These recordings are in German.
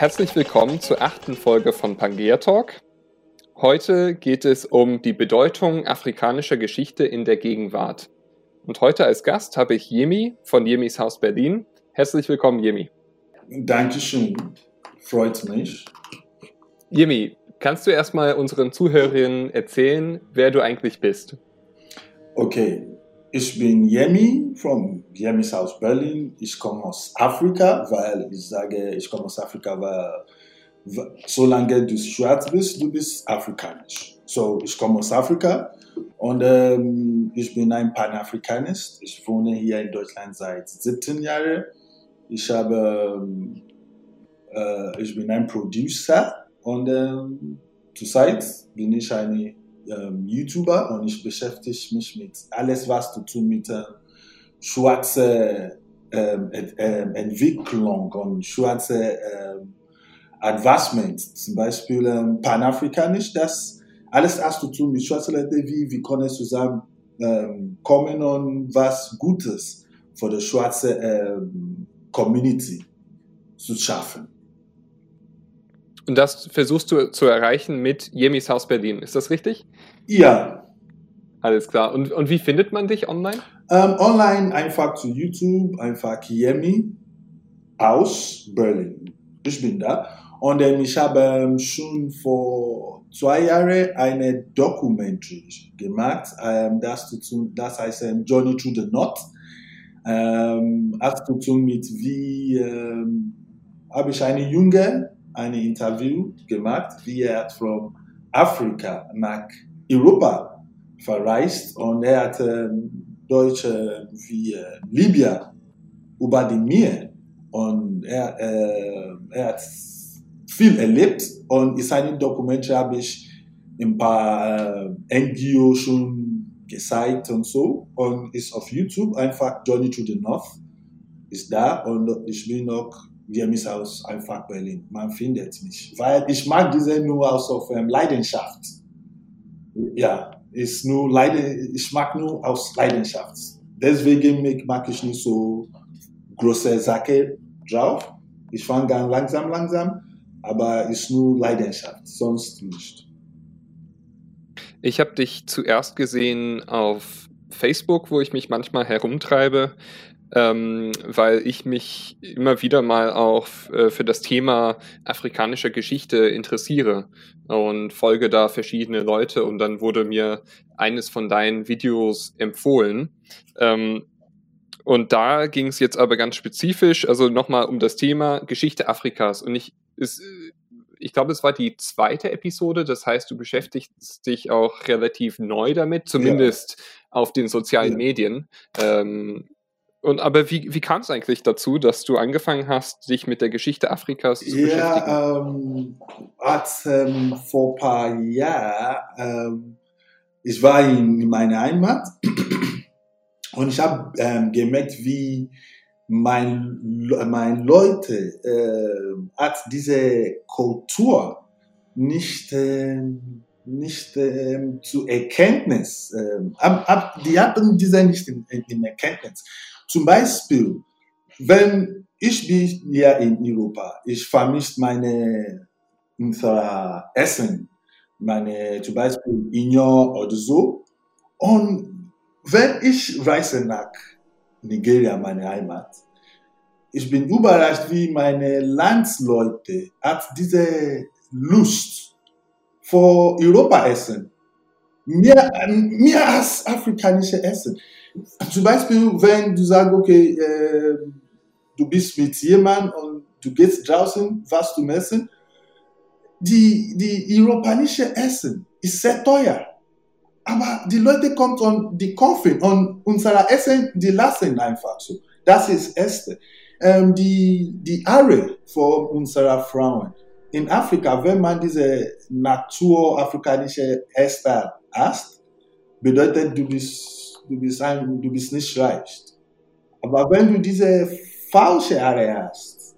Herzlich willkommen zur achten Folge von Pangea Talk. Heute geht es um die Bedeutung afrikanischer Geschichte in der Gegenwart. Und heute als Gast habe ich Jemi von Jemis Haus Berlin. Herzlich willkommen, Jemi. Dankeschön. Freut mich. Jemi, kannst du erstmal unseren Zuhörerinnen erzählen, wer du eigentlich bist? Okay, ich bin Yemi von Yemis Haus Berlin. Ich komme aus Afrika, weil ich sage, ich komme aus Afrika, weil solange du schwarz bist, du bist afrikanisch. So, ich komme aus Afrika und ähm, ich bin ein Panafrikanist. Ich wohne hier in Deutschland seit 17 Jahren. Ich habe, äh, ich bin ein Producer und ähm, zurzeit bin ich eine ähm, YouTuber und ich beschäftige mich mit alles, was zu tun mit äh, schwarzer ähm, ähm, Entwicklung und schwarzer ähm, Advancement. Zum Beispiel ähm, Panafrikanisch, das alles hat zu tun mit schwarzen Leuten, wie wir können zusammen ähm, kommen und was Gutes für die schwarze ähm, Community zu schaffen. Und das versuchst du zu erreichen mit Jemis Haus Berlin. Ist das richtig? Ja. Alles klar. Und, und wie findet man dich online? Ähm, online einfach zu YouTube, einfach Yemi aus Berlin. Ich bin da. Und ähm, ich habe ähm, schon vor zwei Jahren eine Documentary gemacht. Ähm, das, tun, das heißt ähm, Journey to the North. Ähm, hat zu tun mit, wie ähm, habe ich eine junge ein Interview gemacht, wie er von Afrika nach Europa verreist. Und er hat äh, Deutsche wie äh, Libyen über die Meer und er, äh, er hat viel erlebt. Und in seinem Dokument habe ich ein paar äh, NGO schon gezeigt und so. Und ist auf YouTube. Einfach Journey to the North ist da. Und ich bin noch Jeremys Haus einfach Berlin. Man findet mich. Weil ich mag diese nur aus auf ähm, Leidenschaft. Ja, ist nur Leiden, ich mag nur aus Leidenschaft. Deswegen mag ich nicht so große Sache drauf. Ich fange ganz langsam, langsam, aber ist nur Leidenschaft, sonst nicht. Ich habe dich zuerst gesehen auf Facebook, wo ich mich manchmal herumtreibe ähm, weil ich mich immer wieder mal auch äh, für das Thema afrikanischer Geschichte interessiere und folge da verschiedene Leute und dann wurde mir eines von deinen Videos empfohlen. Ähm, und da ging es jetzt aber ganz spezifisch, also nochmal um das Thema Geschichte Afrikas. Und ich, ist, ich glaube, es war die zweite Episode, das heißt, du beschäftigst dich auch relativ neu damit, zumindest ja. auf den sozialen ja. Medien. Ähm, und aber wie, wie kam es eigentlich dazu, dass du angefangen hast, dich mit der Geschichte Afrikas zu ja, beschäftigen? Ähm, als, ähm, vor ein paar Jahren, ähm, ich war in, in meiner Heimat und ich habe ähm, gemerkt, wie mein, meine Leute äh, hat diese Kultur nicht, äh, nicht äh, zu Erkenntnis, äh, ab, ab, die hatten diese nicht in, in Erkenntnis. Zum Beispiel, wenn ich bin hier in Europa, ich vermisse meine unser Essen, meine zum Beispiel Ignon oder so. Und wenn ich reise nach Nigeria, meine Heimat, ich bin überrascht, wie meine Landsleute hat diese Lust vor Europa essen. Mehr, mehr als afrikanische Essen. Zum Beispiel, wenn du sagst, okay, äh, du bist mit jemandem und du gehst draußen, was zu essen, die, die europäische Essen ist sehr teuer. Aber die Leute kommen und die kaufen und unser Essen, die lassen einfach so. Das ist Erste. Ähm, die, die Are von unserer Frauen. In Afrika, wenn man diese naturafrikanische Äste hast, bedeutet, du bist du bist, ein, du bist nicht reich. Aber wenn du diese falsche Haare hast,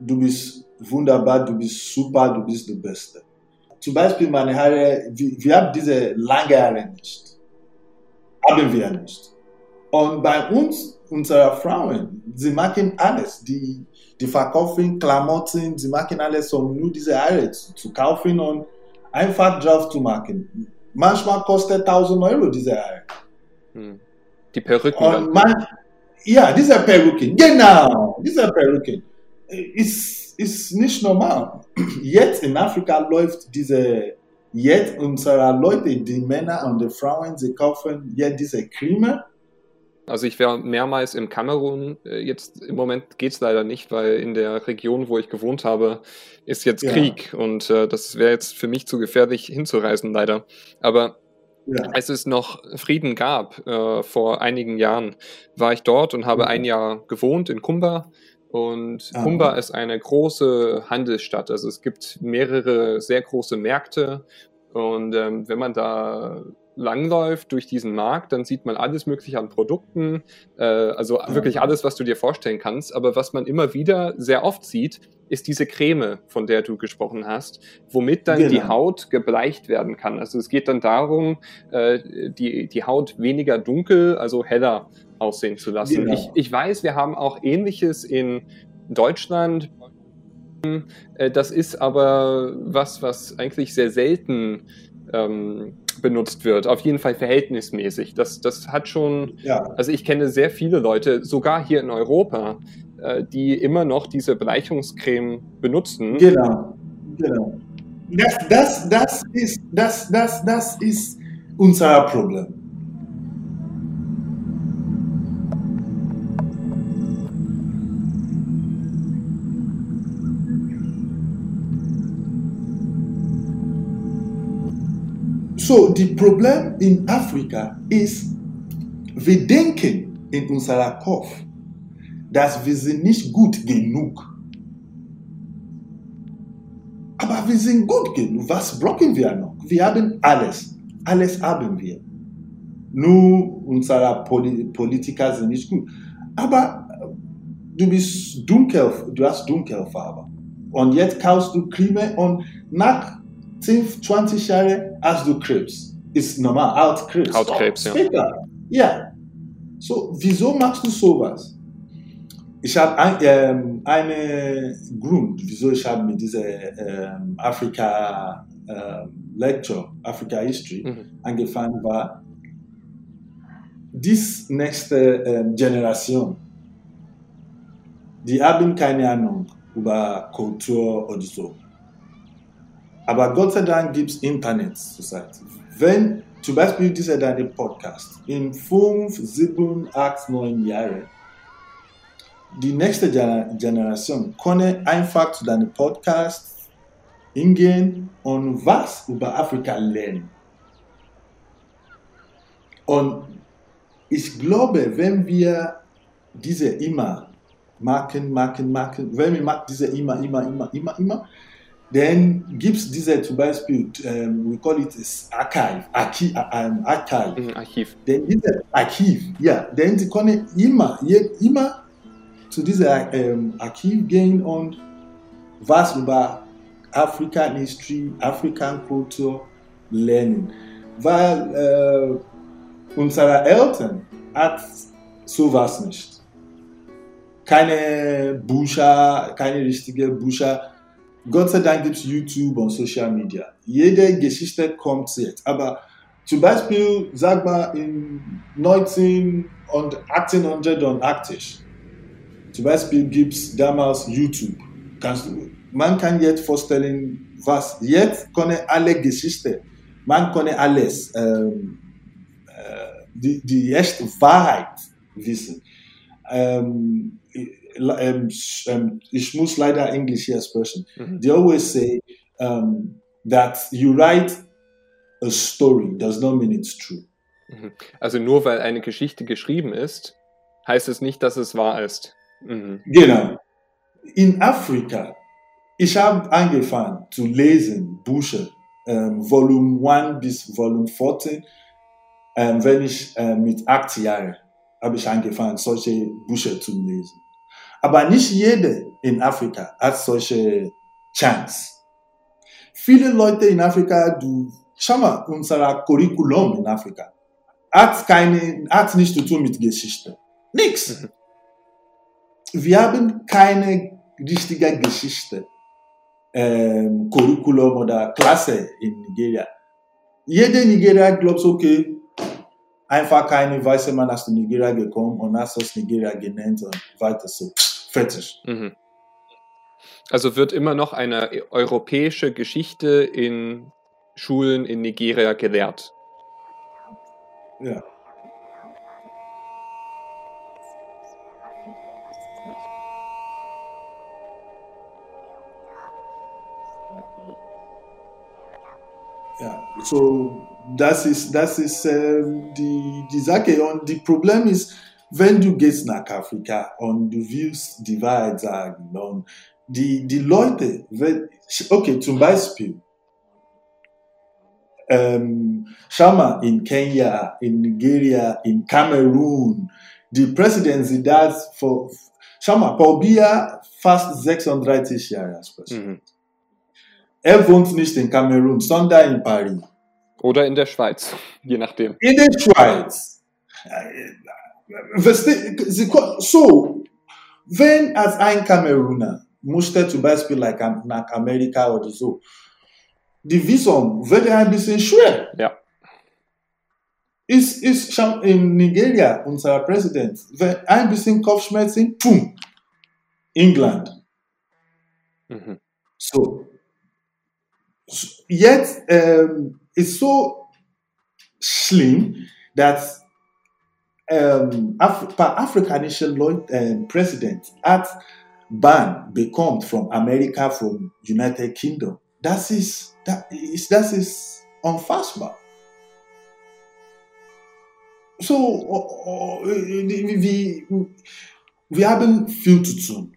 du bist wunderbar, du bist super, du bist der Beste. Zum Beispiel meine Haare, wir, wir haben diese lange Haare nicht. Haben wir nicht. Und bei uns, unsere Frauen, sie machen alles. Die, die verkaufen Klamotten, sie machen alles, um nur diese Haare zu, zu kaufen und einfach drauf zu machen. Manchmal kostet 1000 Euro diese Haare. Hm. Die Perücken. Und man, ja, diese Perücken, genau, diese Perücken. Ist, ist nicht normal. Jetzt in Afrika läuft diese, jetzt unsere Leute, die Männer und die Frauen, sie kaufen jetzt diese Creme also ich wäre mehrmals im Kamerun. Äh, jetzt im Moment geht es leider nicht, weil in der Region, wo ich gewohnt habe, ist jetzt ja. Krieg und äh, das wäre jetzt für mich zu gefährlich hinzureisen, leider. Aber ja. als es noch Frieden gab, äh, vor einigen Jahren, war ich dort und habe mhm. ein Jahr gewohnt in Kumba. Und ah. Kumba ist eine große Handelsstadt. Also es gibt mehrere sehr große Märkte. Und ähm, wenn man da langläuft durch diesen Markt, dann sieht man alles Mögliche an Produkten, äh, also wirklich alles, was du dir vorstellen kannst. Aber was man immer wieder sehr oft sieht, ist diese Creme, von der du gesprochen hast, womit dann genau. die Haut gebleicht werden kann. Also es geht dann darum, äh, die, die Haut weniger dunkel, also heller aussehen zu lassen. Genau. Ich, ich weiß, wir haben auch ähnliches in Deutschland. Äh, das ist aber was, was eigentlich sehr selten ähm, benutzt wird. Auf jeden Fall verhältnismäßig. Das, das hat schon, ja. also ich kenne sehr viele Leute, sogar hier in Europa, äh, die immer noch diese Bleichungscreme benutzen. Genau, genau. Das, das, das, ist, das, das, das ist unser Problem. So, die Problem in Afrika ist, wir denken in unserer Kopf, dass wir sind nicht gut genug. Aber wir sind gut genug. Was brauchen wir noch? Wir haben alles. Alles haben wir. Nur unsere Politiker sind nicht gut. Aber du bist dunkel, du hast Dunkelfarbe. Und jetzt kaufst du Creme und nach 10, 20 Jahre hast du Krebs. Ist normal, Hautkrebs. Hautkrebs, ja. Später. Ja. So, wieso machst du sowas? Ich habe ein, ähm, einen Grund, wieso ich habe mit dieser ähm, Afrika ähm, Lecture, Africa History mhm. angefangen war. Dies nächste ähm, Generation, die haben keine Ahnung über Kultur oder so. Aber Gott sei Dank gibt es Internet zurzeit. Wenn zum Beispiel dieser deine Podcast in fünf, sieben, acht, neun Jahren die nächste Generation kann einfach zu deinem Podcast hingehen und was über Afrika lernen. Und ich glaube, wenn wir diese immer machen, machen, machen, wenn wir diese immer, immer, immer, immer, immer, Then gibt diese zum Beispiel, um, we call it Archive, Archiv, um, Archive. Mhm, Archiv. Then diese Archiv, ja, then sie können immer, immer zu dieser um, Archiv gehen und was über African History, African Culture lernen. Weil äh, unsere Eltern hat sowas nicht. Keine Bücher, keine richtige Bücher Gott sei Dank gibt es YouTube und Social Media. Jede Geschichte kommt jetzt. Aber zum Beispiel, sag mal, in 19 und 1880, zum Beispiel gibt es damals YouTube. Kannst, man kann jetzt vorstellen, was jetzt können alle Geschichten, man kann alles, ähm, äh, die, die echte Wahrheit wissen. Ähm, um, um, ich muss leider Englisch hier sprechen. Mhm. They always say um, that you write a story does not mean it's true. Mhm. Also nur weil eine Geschichte geschrieben ist, heißt es nicht, dass es wahr ist. Mhm. Genau. In Afrika, ich habe angefangen zu lesen Bücher, ähm, Volume 1 bis Volume 14, ähm, wenn ich äh, mit acht Jahren habe ich angefangen, solche Bücher zu lesen. Aber nicht jeder in Afrika hat solche Chance. Viele Leute in Afrika, du, schau mal, unser Curriculum in Afrika hat keine, hat nichts zu tun mit Geschichte. Nichts. Mhm. Wir haben keine richtige Geschichte, ähm, Curriculum oder Klasse in Nigeria. Jeder Nigeria glaubt, okay, einfach keine weiße Mann aus Nigeria gekommen und hast aus Nigeria genannt und weiter so. Fertig. Mhm. Also wird immer noch eine europäische Geschichte in Schulen in Nigeria gelehrt. Ja. Ja, so das ist, das ist ähm, die, die Sache. Und das Problem ist, wenn du gehst nach Afrika und du willst die Wahrheit sagen, und die, die Leute, okay, zum Beispiel, ähm, schau mal, in Kenia, in Nigeria, in Kamerun, die Presidency das vor, schau mal, Paul Biya fast 36 Jahre als Präsident. Mhm. Er wohnt nicht in Kamerun, sondern in Paris. Oder in der Schweiz, je nachdem. In der Schweiz. So, wenn als ein Kameruner musste zum Beispiel like, nach Amerika oder so, die Visum wird ein bisschen schwer. Ja. Ist, ist schon in Nigeria unser Präsident, wenn ein bisschen Kopfschmerzen, pum, England. Mhm. So. Jetzt ähm, ist so schlimm, dass Um, Af paar afrikanische Leute, um, äh, Präsident hat Ban bekommt from America, from United Kingdom. Das ist, das ist, das ist unfassbar. So, oh, oh, wir, wir haben viel zu tun.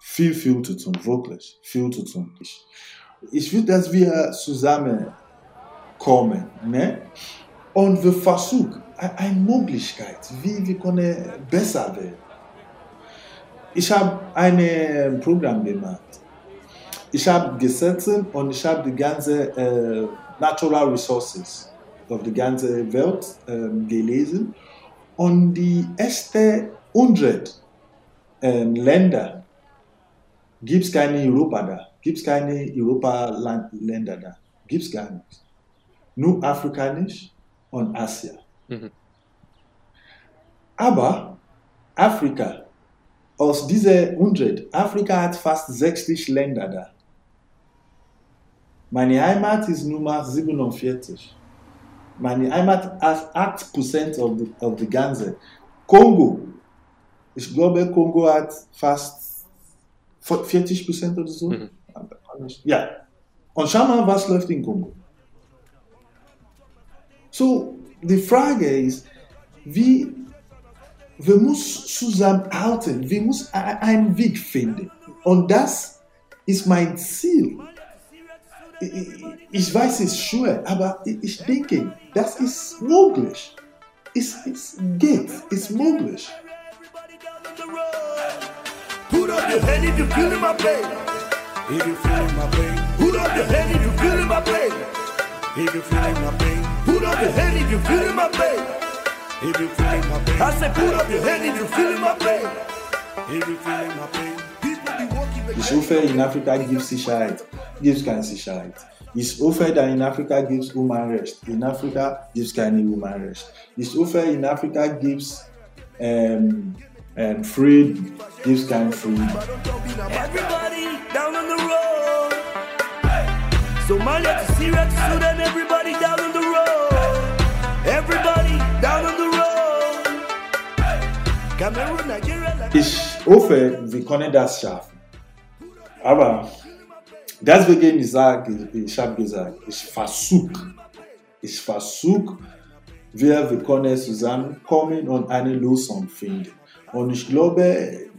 Viel, viel zu tun, wirklich. Viel zu tun. Ich, ich will, dass wir zusammenkommen ne? und wir versuchen eine Möglichkeit, wie wir können besser werden. Ich habe ein Programm gemacht. Ich habe Gesetze und ich habe die ganze äh, Natural Resources auf der ganzen Welt äh, gelesen. Und die ersten 100 äh, Länder gibt es keine Europa da. Gibt es keine Europa-Länder da. Gibt es gar nicht. Nur afrikanisch und Asien. Mhm. Aber Afrika aus dieser 100, Afrika hat fast 60 Länder da. Meine Heimat ist Nummer 47. Meine Heimat hat 8% of the, of the Ganze. Kongo, ich glaube, Kongo hat fast 40% oder so. Mhm. Ja. Und schau mal, was läuft in Kongo. So, die Frage ist, wie wir müssen zusammenhalten, wir müssen einen Weg finden. Und das ist mein Ziel. Ich weiß, es ist schwer, aber ich denke, das ist möglich. Es, es geht, es ist möglich. Put up your hand if you're feeling my pain. If you're feeling my pain. Put up your hand if you're feeling my pain. If you're feeling my pain. Put up your hand if you're feeling my pain. If you feeling my pain, I say put up your hand if you feeling my pain. If you feeling my pain. Ich hoffe, in Afrika gibt es Sicherheit. Gibt es keine Sicherheit. Ich hoffe, dass in Afrika gibt es Humanrecht. In Afrika gibt es keine Humanrecht. Ich hoffe, in Afrika gibt es ähm, ähm, Frieden. Gibt es keinen Frieden. Everybody down on the road. Somalia to Syria to Sudan, everybody Ich hoffe, wir können das schaffen. Aber deswegen ich sage, ich habe gesagt, ich versuche, ich versuche, wir, wir können zusammenkommen und eine Lösung finden. Und ich glaube,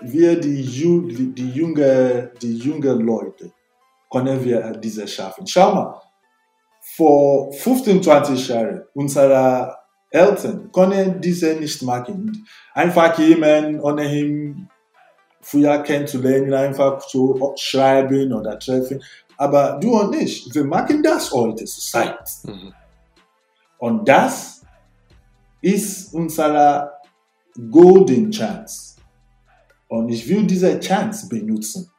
wir, die, die, die, junge, die junge Leute, können wir diese schaffen. Schau mal, vor 15, 20 Jahren, unsere Eltern können diese nicht machen. Einfach jemanden ohne ihn früher kennenzulernen, einfach so schreiben oder treffen. Aber du und ich, wir machen das heute zur Zeit. Mhm. Und das ist unsere golden chance. Und ich will diese Chance benutzen.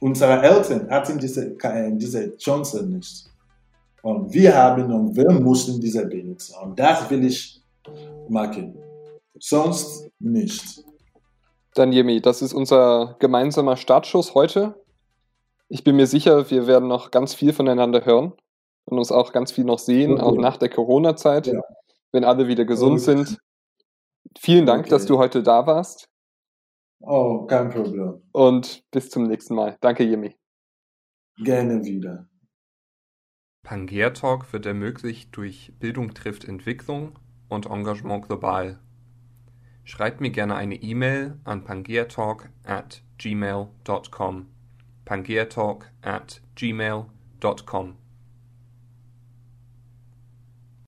Unsere Eltern hatten diese, diese Chance nicht. Und wir haben und wir mussten diese benutzen. Und das will ich machen. Sonst nicht. Dann Jemi, das ist unser gemeinsamer Startschuss heute. Ich bin mir sicher, wir werden noch ganz viel voneinander hören und uns auch ganz viel noch sehen, okay. auch nach der Corona-Zeit, ja. wenn alle wieder gesund okay. sind. Vielen Dank, okay. dass du heute da warst. Oh, kein Problem. Und bis zum nächsten Mal. Danke, Jimmy. Gerne wieder. Pangea Talk wird ermöglicht durch Bildung trifft Entwicklung und Engagement global. Schreibt mir gerne eine E-Mail an pangeatalk at gmail.com. pangeatalk at gmail.com